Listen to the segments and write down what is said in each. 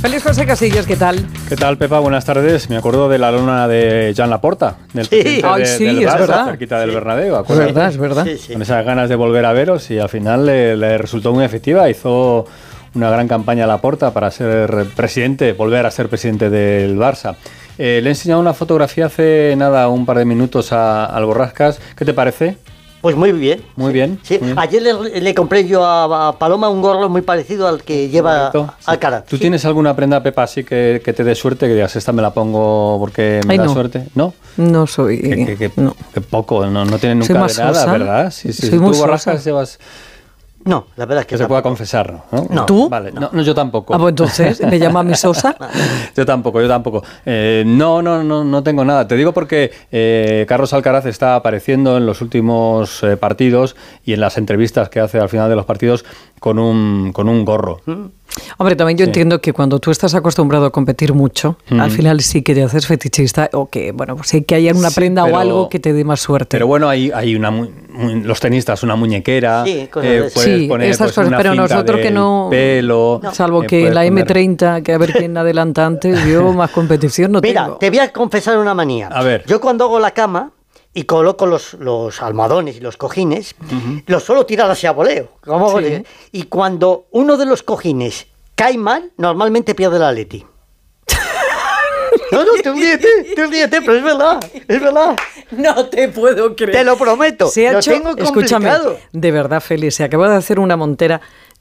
Feliz José Casillas, ¿qué tal? ¿Qué tal, Pepa? Buenas tardes. Me acuerdo de la luna de Jan Laporta, del sí. presidente Ay, sí, del es verdad. cerquita del Bernabéu. Es verdad, es verdad. Sí, sí. Con esas ganas de volver a veros y al final le, le resultó muy efectiva. Hizo una gran campaña a Laporta para ser presidente, volver a ser presidente del Barça. Eh, le he enseñado una fotografía hace nada, un par de minutos a, al Borrascas. ¿Qué te parece? Pues muy bien. Muy bien. Sí. Ayer le, compré yo a, Paloma un gorro muy parecido al que lleva al cara. ¿Tú tienes alguna prenda, Pepa, así que, te dé suerte? Que digas, esta me la pongo porque me da suerte. ¿No? No soy. Que, no. poco, no, no tiene nunca de nada, ¿verdad? Sí, sí. Soy muy tú borrascas llevas no, la verdad es que. que se pueda confesar, ¿no? no. ¿Tú? Vale, no. yo tampoco. Ah, pues entonces, ¿me llama mi Sosa? yo tampoco, yo tampoco. Eh, no, no, no, no tengo nada. Te digo porque eh, Carlos Alcaraz está apareciendo en los últimos eh, partidos y en las entrevistas que hace al final de los partidos con un, con un gorro. Mm. Hombre, también yo entiendo que cuando tú estás acostumbrado a competir mucho, al final sí que te haces fetichista o que, bueno, pues sí que haya una prenda o algo que te dé más suerte. Pero bueno, hay, hay una, los tenistas, una muñequera, sí, eh, sí esas pues, cosas, pero nosotros que no, pelo, salvo eh, que la M30, que a ver quién adelanta antes, yo más competición no Mira, tengo. te voy a confesar una manía. A ver. Yo cuando hago la cama, y coloco los, los almohadones y los cojines, los suelo tirar hacia voleo. Y cuando uno de los cojines cae mal, normalmente pierde la Leti. No, no, te ríete, te ríete, pero es verdad, es verdad. No te puedo creer. Te lo prometo. Se ha lo hecho, tengo escúchame, de verdad, Félix, se acaba de hacer una montera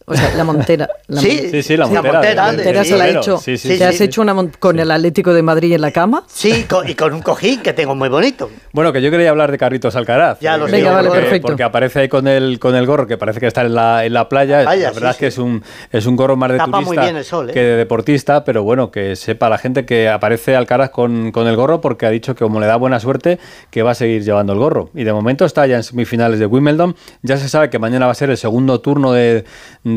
o sea, la Montera. sí, sí, sí, la Montera. La Montera, se la ha hecho. ¿Te has hecho una con el Atlético de Madrid en la cama? Sí, y con un cojín que tengo muy bonito. Bueno, que yo quería hablar de Carritos Alcaraz. Ya lo sé. Venga, vale, porque, perfecto. Porque aparece ahí con el, con el gorro, que parece que está en la, en la playa. la verdad es que es un, es un gorro más de Tapa turista muy bien el sol, ¿eh? que de deportista, pero bueno, que sepa la gente que aparece Alcaraz con, con el gorro porque ha dicho que como le da buena suerte, que va a seguir llevando el gorro. Y de momento está ya en semifinales de Wimbledon. Ya se sabe que mañana va a ser el segundo turno de,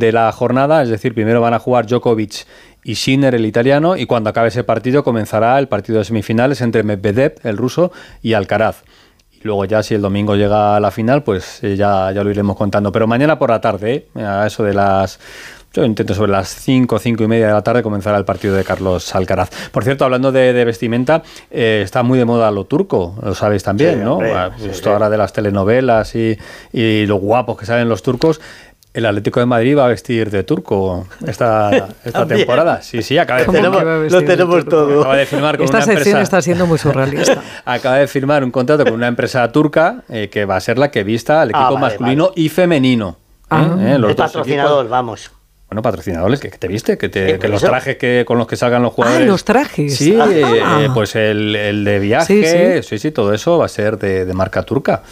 de la jornada es decir, primero van a jugar Djokovic y Sinner, el italiano, y cuando acabe ese partido comenzará el partido de semifinales entre Medvedev, el ruso, y Alcaraz. Y luego ya si el domingo llega a la final, pues eh, ya, ya lo iremos contando. Pero mañana por la tarde, ¿eh? a eso de las... Yo intento sobre las 5, 5 y media de la tarde comenzará el partido de Carlos Alcaraz. Por cierto, hablando de, vestimenta, eh, está muy de moda lo turco, lo sabéis también, ¿no? Esto ahora de las telenovelas y, y lo guapos que salen los turcos. El Atlético de Madrid va a vestir de turco esta, esta temporada. Sí, sí, acaba de firmar. Lo tenemos todo. Acaba de firmar con esta una sección empresa, está siendo muy surrealista. acaba de firmar un contrato con una empresa turca eh, que va a ser la que vista al equipo Ah, vale, masculino vale. y femenino. Ah. ¿eh? Eh, los El patrocinador, equipos. vamos. Bueno, patrocinadores, que, que te viste, que, te- Sí, que los trajes que, con los que salgan los jugadores. Ah, los trajes. Sí, Ah. eh, pues el, el de viaje, Sí, sí, sí, todo eso va a ser de, de marca turca.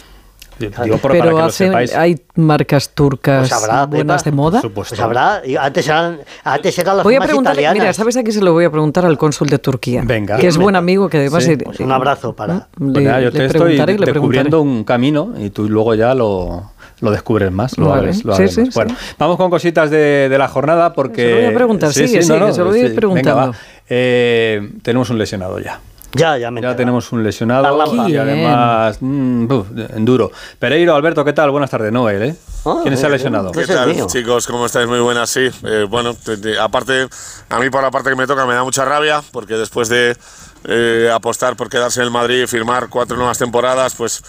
Digo por, para Pero que lo hacen- sepáis. hay marcas turcas Pues habrá, buenas Pepa. de moda. Supuesto. Pues habrá, y antes eran, antes eran las Voy a firmas preguntarle, italianas. mira, ¿sabes a quién se lo voy a preguntar al cónsul de Turquía? Venga. Que es buen amigo, que además... Sí. Pues un abrazo para... le, Pues nada, yo le te estoy descubriendo un camino y tú luego ya lo, lo descubres más, lo Vale. abres. Lo Sí, abres sí, más. Bueno, sí. vamos con cositas de, de la jornada porque... Se lo voy a preguntar, sigue, sigue, se lo voy a ir sí. preguntando. Venga, va. Eh, tenemos un lesionado ya. Ya, ya me Ya tenemos un lesionado y además mm, buf, duro. Pereiro, Alberto, ¿qué tal? Buenas tardes, Noel. ¿eh? Ah, ¿Quién se ha lesionado? ¿Qué tal, mío. chicos? ¿Cómo estáis? Muy buenas, sí. Eh, bueno, te- te- aparte, a mí por la parte que me toca me da mucha rabia, porque después de eh, apostar por quedarse en el Madrid y firmar cuatro nuevas temporadas, pues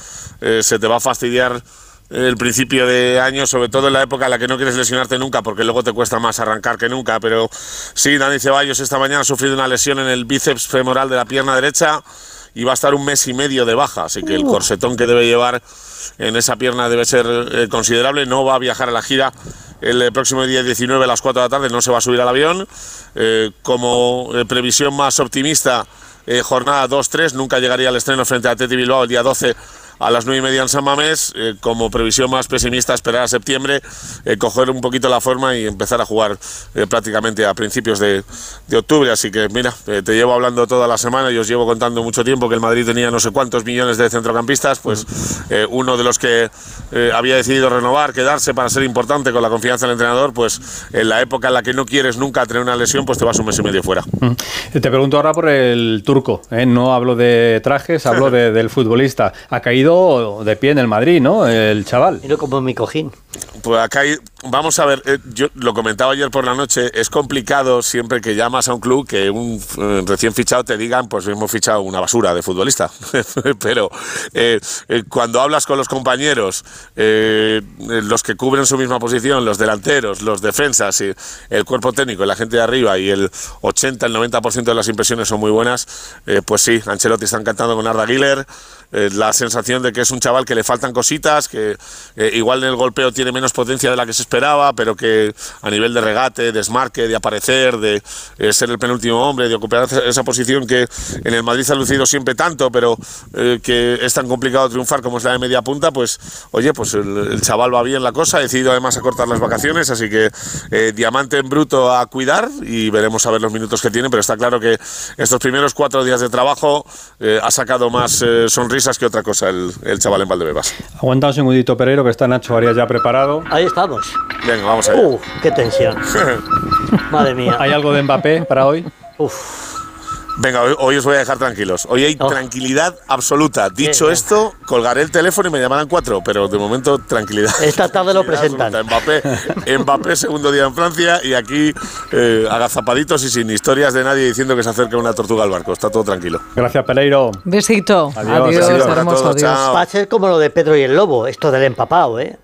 eh, se te va a fastidiar el principio de año, sobre todo en la época en la que no quieres lesionarte nunca, porque luego te cuesta más arrancar que nunca. Pero sí, Dani Ceballos esta mañana ha sufrido una lesión en el bíceps femoral de la pierna derecha y va a estar un mes y medio de baja, así que el corsetón que debe llevar en esa pierna debe ser eh, considerable. No va a viajar a la gira el eh, próximo día 19 a las 4 de la tarde, no se va a subir al avión. Eh, como eh, previsión más optimista, jornada 2-3, nunca llegaría al estreno frente a Teti Bilbao el día 12 a las 9 y media en San Mamés. Eh, como previsión más pesimista, esperar a septiembre, eh, coger un poquito la forma y empezar a jugar eh, prácticamente a principios de, de octubre. Así que mira, eh, te llevo hablando toda la semana y os llevo contando mucho tiempo que el Madrid tenía no sé cuántos millones de centrocampistas, pues eh, uno de los que eh, había decidido renovar, quedarse para ser importante con la confianza del entrenador, pues en la época en la que no quieres nunca tener una lesión, pues te vas un mes y medio fuera. Te pregunto ahora por el turco. No hablo de trajes, hablo de- del futbolista. Ha caído de pie en el Madrid, ¿no? El chaval. Mira como mi cojín. Pues ha, caído, vamos a ver, eh, yo lo comentaba ayer por la noche, es complicado siempre que llamas a un club que un eh, recién fichado te digan, pues hemos fichado una basura de futbolista. Pero eh, cuando hablas con los compañeros, los que cubren su misma posición, los delanteros, los defensas, y el cuerpo técnico, la gente de arriba y el 80, el 90% de las impresiones son muy buenas, pues sí, Ancelotti está encantando con Arda Güler. Eh, la sensación de que es un chaval que le faltan cositas, que eh, igual en el golpeo tiene menos potencia de la que se esperaba, pero que a nivel de regate, desmarque, de aparecer, de eh, ser el penúltimo hombre, de ocupar esa posición que en el Madrid ha lucido siempre tanto, pero que es tan complicado triunfar como es la de media punta, pues oye, pues el, chaval va bien la cosa, ha decidido además a cortar las vacaciones, así que diamante en bruto a cuidar y veremos a ver los minutos que tiene, pero está claro que estos primeros cuatro días de trabajo ha sacado más sonrisas es que otra cosa el, el chaval en Valdebebas. Aguanta un segundito, Pereiro, que está Nacho Arias ya preparado. Ahí estamos. Venga, vamos allá. Uh, qué tensión. Madre mía. ¿Hay algo de Mbappé para hoy? Uf. Venga, hoy, os voy a dejar tranquilos. Hoy hay oh. tranquilidad absoluta. Dicho esto, colgaré el teléfono y me llamarán cuatro, pero de momento tranquilidad. Esta tarde lo presentan. Mbappé, Mbappé, segundo día en Francia y aquí eh, agazapaditos y sin historias de nadie diciendo que se acerca una tortuga al barco. Está todo tranquilo. Gracias, Pereiro. Besito. Adiós, adiós, hermoso, adiós. Va a ser como lo de Pedro y el Lobo, esto del empapado, ¿eh?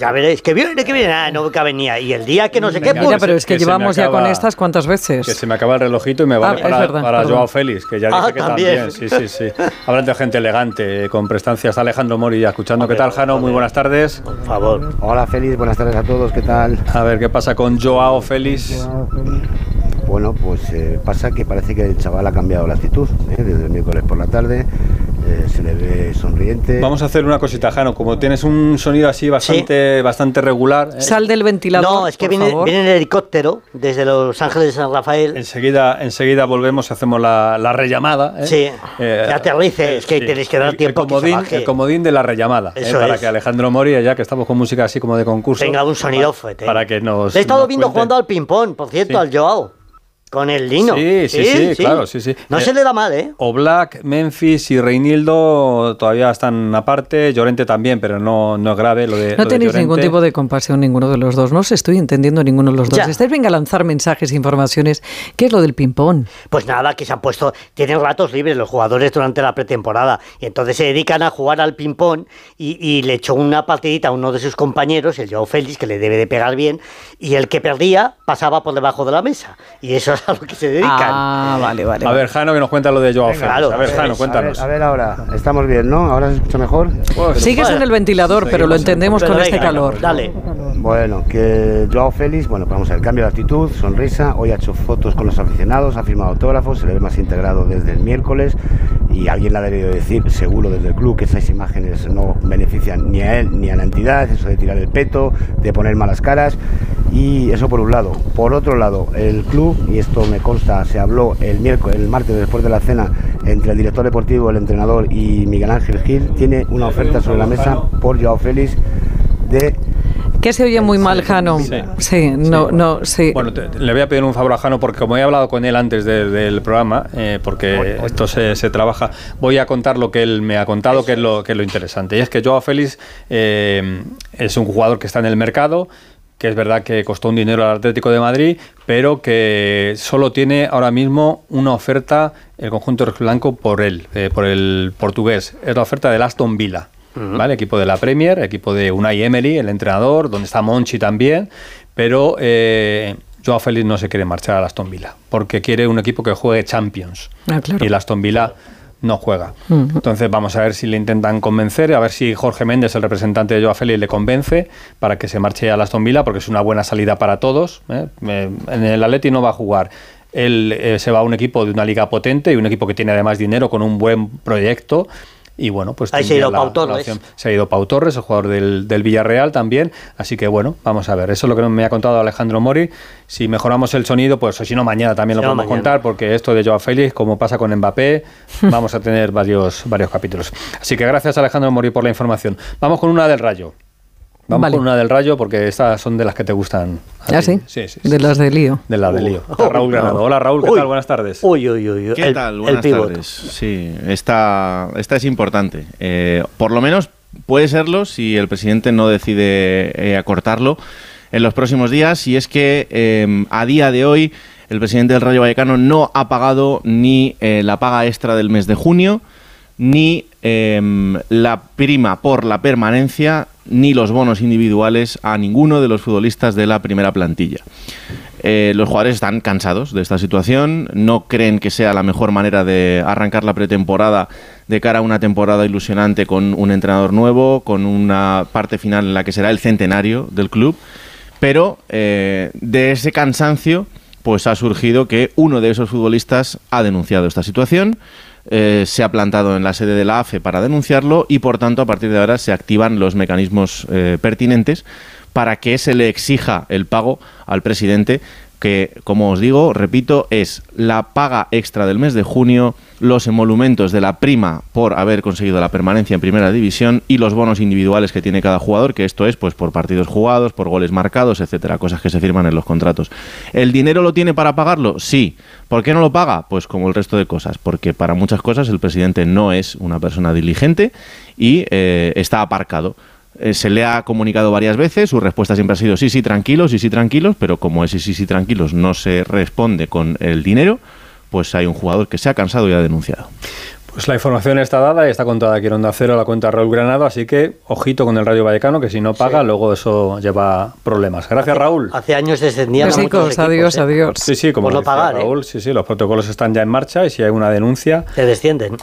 Ya veréis, que viene, que viene, ah, no venía. Y el día que no sé qué, pues. pero es que, llevamos ya con estas cuántas veces. Que se me acaba el relojito y me vale ah, para, para Joao Félix, que ya ah, dice que también. Sí, sí, sí. Hablando de gente elegante, con prestancias. Alejandro Mori, escuchando. ¿Qué tal, Jano? Muy buenas tardes. Por favor. Hola, Félix, buenas tardes a todos. ¿Qué tal? A ver, ¿qué pasa con Joao Félix? Bueno, pues eh, pasa que parece que el chaval ha cambiado la actitud ¿eh? desde el miércoles por la tarde. Eh, se le ve sonriente. Vamos a hacer una cosita, Jano. Como tienes un sonido así bastante, bastante regular. Sal del ventilador. No, es que viene, viene, el helicóptero desde Los Ángeles de San Rafael. Enseguida, enseguida volvemos y hacemos la, la rellamada. Sí, que aterrice, es que tenéis que dar tiempo el comodín, que el comodín de la rellamada. para que Alejandro Mori, ya que estamos con música así como de concurso. Tenga un sonido fuerte. Para que nos. he estado viendo jugando al ping-pong, por cierto, al Joao. Con el lino. Sí, sí, sí, claro, sí, sí. No se le da mal, ¿eh? O Black, Memphis y Reinildo todavía están aparte, Llorente también, pero no, no es grave lo de No tenéis ningún tipo de compasión ninguno de los dos, no os estoy entendiendo ninguno de los dos. Estáis venga a lanzar mensajes, informaciones. ¿Qué es lo del ping-pong? Pues nada, que se han puesto, tienen ratos libres los jugadores durante la pretemporada y entonces se dedican a jugar al ping-pong y, le echó una partidita a uno de sus compañeros, el Joe Félix, que le debe de pegar bien, y el que perdía pasaba por debajo de la mesa. Y eso a lo que se dedican. Ah, vale, vale. A ver, Jano, que nos cuenta lo de Joao Félix. a ver, Jano, cuéntanos. A ver, ahora, estamos bien, ¿no? ¿Ahora se escucha mejor? Sigues en el ventilador, pero lo entendemos con este calor. Dale. Bueno, que Joao Félix, bueno, pues vamos a ver, cambio de actitud, sonrisa, hoy ha hecho fotos con los aficionados, ha firmado autógrafos, se le ve más integrado desde el miércoles y alguien le ha debido decir, seguro desde el club, que esas imágenes no benefician ni a él ni a la entidad, eso de tirar el peto, de poner malas caras y eso por un lado. Por otro lado, el club, y esto me consta, se habló el miércoles, el martes después de la cena entre el director deportivo, el entrenador y Miguel Ángel Gil, tiene una oferta sobre la mesa por Joao Félix de que se oye muy mal, Jano. Sí, no, no, sí. Bueno, le voy a pedir un favor a Jano porque como he hablado con él antes del programa, eh, porque esto se, se, trabaja, voy a contar lo que él me ha contado, que es lo, que es lo interesante. Y es que Joao Félix eh, es un jugador que está en el mercado, que es verdad que costó un dinero al Atlético de Madrid, pero que solo tiene ahora mismo una oferta el conjunto blanco por él, eh, por el portugués. Es la oferta del Aston Villa. ¿vale? Equipo de la Premier, equipo de Unai Emery, el entrenador, donde está Monchi también, pero eh, Joao Félix no se quiere marchar a Aston Villa, porque quiere un equipo que juegue Champions. Ah, y el Aston Villa no juega. Entonces vamos a ver si le intentan convencer, a ver si Jorge Méndez, el representante de Joao Félix, le convence para que se marche a Aston Villa, porque es una buena salida para todos. ¿eh? En el Atleti no va a jugar. Él eh, se va a un equipo de una liga potente y un equipo que tiene además dinero con un buen proyecto y bueno, pues Ahí se ha ido Pau Torres. Se ha ido Pau Torres, el jugador del, del, Villarreal también. Así que bueno, vamos a ver. Eso es lo que me ha contado Alejandro Mori. Si mejoramos el sonido, pues o si no, mañana también lo podemos contar, porque esto de Joao Félix, como pasa con Mbappé, vamos a tener varios, varios capítulos. Así que gracias Alejandro Mori por la información. Vamos con una del Rayo. Vamos con una del Rayo porque estas son de las que te gustan. ¿Ah, sí? Sí, sí, De las de lío. De las de lío. Raúl Granado. Hola Raúl, ¿qué tal? Buenas tardes. Uy, uy, uy. ¿Qué tal? Buenas tardes. Sí, esta, esta es importante. Eh, por lo menos puede serlo si el presidente no decide eh, acortarlo en los próximos días. Y es que em, a día de hoy el presidente del Rayo Vallecano no ha pagado ni eh, la paga extra del mes de junio, ni la prima por la permanencia, ni los bonos individuales a ninguno de los futbolistas de la primera plantilla. Eh, los jugadores están cansados de esta situación, no creen que sea la mejor manera de arrancar la pretemporada de cara a una temporada ilusionante con un entrenador nuevo, con una parte final en la que será el centenario del club, pero eh, de ese cansancio pues ha surgido que uno de esos futbolistas ha denunciado esta situación, eh, se ha plantado en la sede de la AFE para denunciarlo y por tanto a partir de ahora se activan los mecanismos pertinentes para que se le exija el pago al presidente que, como os digo, repito, es la paga extra del mes de junio, los emolumentos de la prima por haber conseguido la permanencia en primera división y los bonos individuales que tiene cada jugador, que esto es pues por partidos jugados, por goles marcados, etcétera, cosas que se firman en los contratos. ¿El dinero lo tiene para pagarlo? Sí. ¿Por qué no lo paga? Pues como el resto de cosas, porque para muchas cosas el presidente no es una persona diligente y eh, está aparcado. Eh, se le ha comunicado varias veces, su respuesta siempre ha sido sí, sí, tranquilos, sí, sí, tranquilos, pero como ese sí, sí, tranquilos no se responde con el dinero, pues hay un jugador que se ha cansado y ha denunciado. Pues la información está dada y está contada aquí en Onda Cero, la cuenta Raúl Granado, así que ojito con el Radio Vallecano, que si no paga, luego eso lleva problemas. Gracias, Raúl. Hace años descendían a muchos adiós, ¿eh? adiós. Sí, sí, como decía pagar, ¿eh? Raúl, sí, sí, los protocolos están ya en marcha y si hay una denuncia, Se descienden.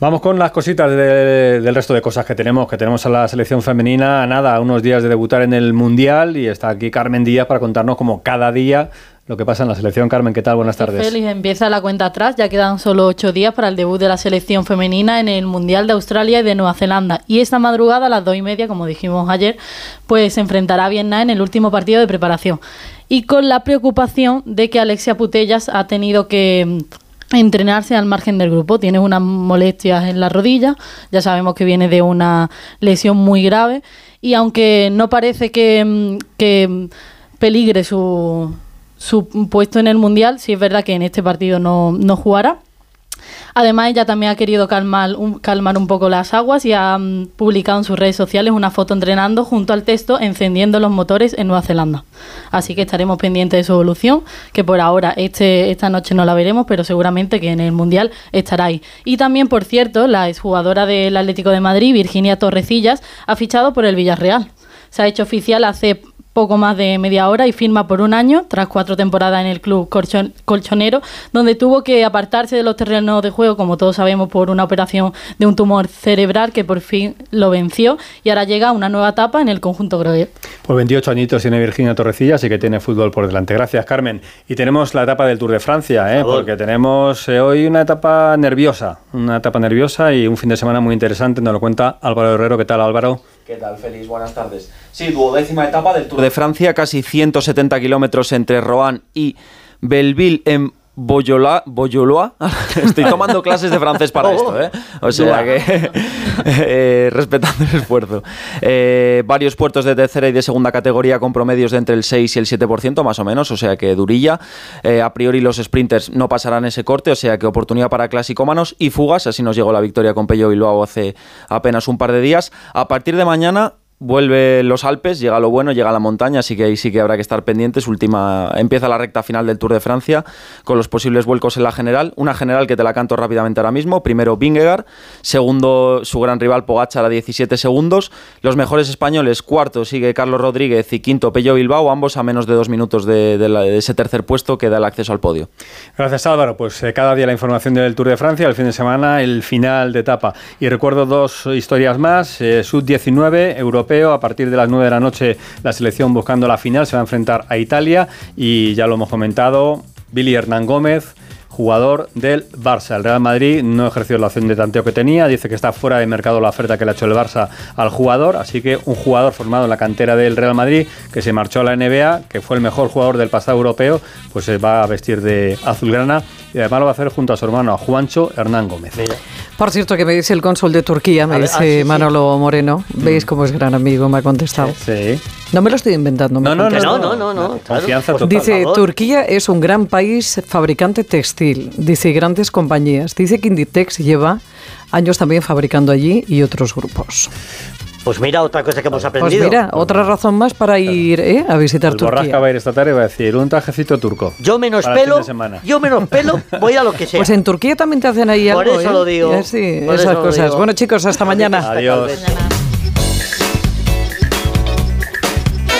Vamos con las cositas de- del resto de cosas que tenemos, que tenemos a la selección femenina, nada, a unos días de debutar en el Mundial y está aquí Carmen Díaz para contarnos como cada día lo que pasa en la selección. Carmen, ¿qué tal? Buenas tardes. Félix empieza la cuenta atrás, ya quedan solo ocho días para el debut de la selección femenina en el Mundial de Australia y de Nueva Zelanda. Y esta madrugada, a las dos y media, como dijimos ayer, pues se enfrentará a Vietnam en el último partido de preparación. Y con la preocupación de que Alexia Putellas ha tenido que mm, entrenarse al margen del grupo. Tiene unas molestias en la rodilla, ya sabemos que viene de una lesión muy grave. Y aunque no parece que, mm, que mm, peligre su, su puesto en el Mundial, sí es verdad que en este partido no, no jugará. Además, ella también ha querido calmar un, calmar un poco las aguas y ha mm, publicado en sus redes sociales una foto entrenando junto al texto encendiendo los motores en Nueva Zelanda. Así que estaremos pendientes de su evolución, que por ahora este, esta noche no la veremos, pero seguramente que en el Mundial estará ahí. Y también, por cierto, la exjugadora del Atlético de Madrid, Virginia Torrecillas, ha fichado por el Villarreal. Se ha hecho oficial hace poco más de media hora y firma por un año, tras cuatro temporadas en el club colchon- colchonero, donde tuvo que apartarse de los terrenos de juego, como todos sabemos, por una operación de un tumor cerebral que por fin lo venció y ahora llega a una nueva etapa en el conjunto Groguet. Pues 28 añitos tiene Virginia Torrecilla, así que tiene fútbol por delante. Gracias, Carmen. Y tenemos la etapa del Tour de Francia, ¿eh? porque tenemos eh, hoy una etapa nerviosa, una etapa nerviosa y un fin de semana muy interesante. Nos lo cuenta Álvaro Herrero. ¿Qué tal, Álvaro? ¿Qué tal, Félix? Buenas tardes. Sí, duodécima etapa del Tour de Francia, casi 170 kilómetros entre Rouen y Belleville en Boyola, Boyoloa. Estoy tomando clases de francés para esto, ¿eh? O sea que, eh, respetando el esfuerzo. Eh, varios puertos de tercera y de segunda categoría con promedios de entre el 6 y el 7%, más o menos, o sea que durilla. Eh, a priori los sprinters no pasarán ese corte, o sea que oportunidad para clasicómanos y fugas. Así nos llegó la victoria con Pello Bilbao hace apenas un par de días. A partir de mañana Vuelve los Alpes, llega lo bueno, llega la montaña, así que ahí sí que habrá que estar pendientes. Última, empieza la recta final del Tour de Francia con los posibles vuelcos en la general. Una general que te la canto rápidamente ahora mismo. Primero Vingegaard, segundo su gran rival Pogacar a 17 segundos. Los mejores españoles, cuarto sigue Carlos Rodríguez y quinto Pello Bilbao, ambos a menos de dos minutos de, ese tercer puesto que da el acceso al podio. Gracias Álvaro, pues eh, cada día la información del Tour de Francia, el fin de semana, el final de etapa. Y recuerdo dos historias más, eh, Sub-19, a partir de las 9 de la noche la selección buscando la final se va a enfrentar a Italia y ya lo hemos comentado, Billy Hernán Gómez, jugador del Barça. El Real Madrid no ejerció la opción de tanteo que tenía, dice que está fuera de mercado la oferta que le ha hecho el Barça al jugador, así que un jugador formado en la cantera del Real Madrid que se marchó a la NBA, que fue el mejor jugador del pasado europeo, pues se va a vestir de azulgrana y además lo va a hacer junto a su hermano, a Juancho Hernán Gómez. Por cierto, que me dice el cónsul de Turquía, me A ver, dice ah, sí, sí. Manolo Moreno. ¿Veis cómo es gran amigo? Me ha contestado. Sí. No me lo estoy inventando. me No, no, no, no, no, no, claro. Confianza total. Dice, favor. Turquía es un gran país fabricante textil, dice grandes compañías. Dice que Inditex lleva años también fabricando allí y otros grupos. Pues mira, otra cosa que hemos Pues aprendido. mira, otra razón más para ir ¿eh? a visitar El borrasca Turquía. va a ir esta tarde y va a decir un trajecito turco. yo menos pelo, yo menos pelo, voy a lo que sea. Pues en Turquía también te hacen ahí Por algo. eso ¿eh? lo digo, Eh, Sí, por esas cosas. digo. Bueno, chicos, hasta mañana. Adiós. Vez.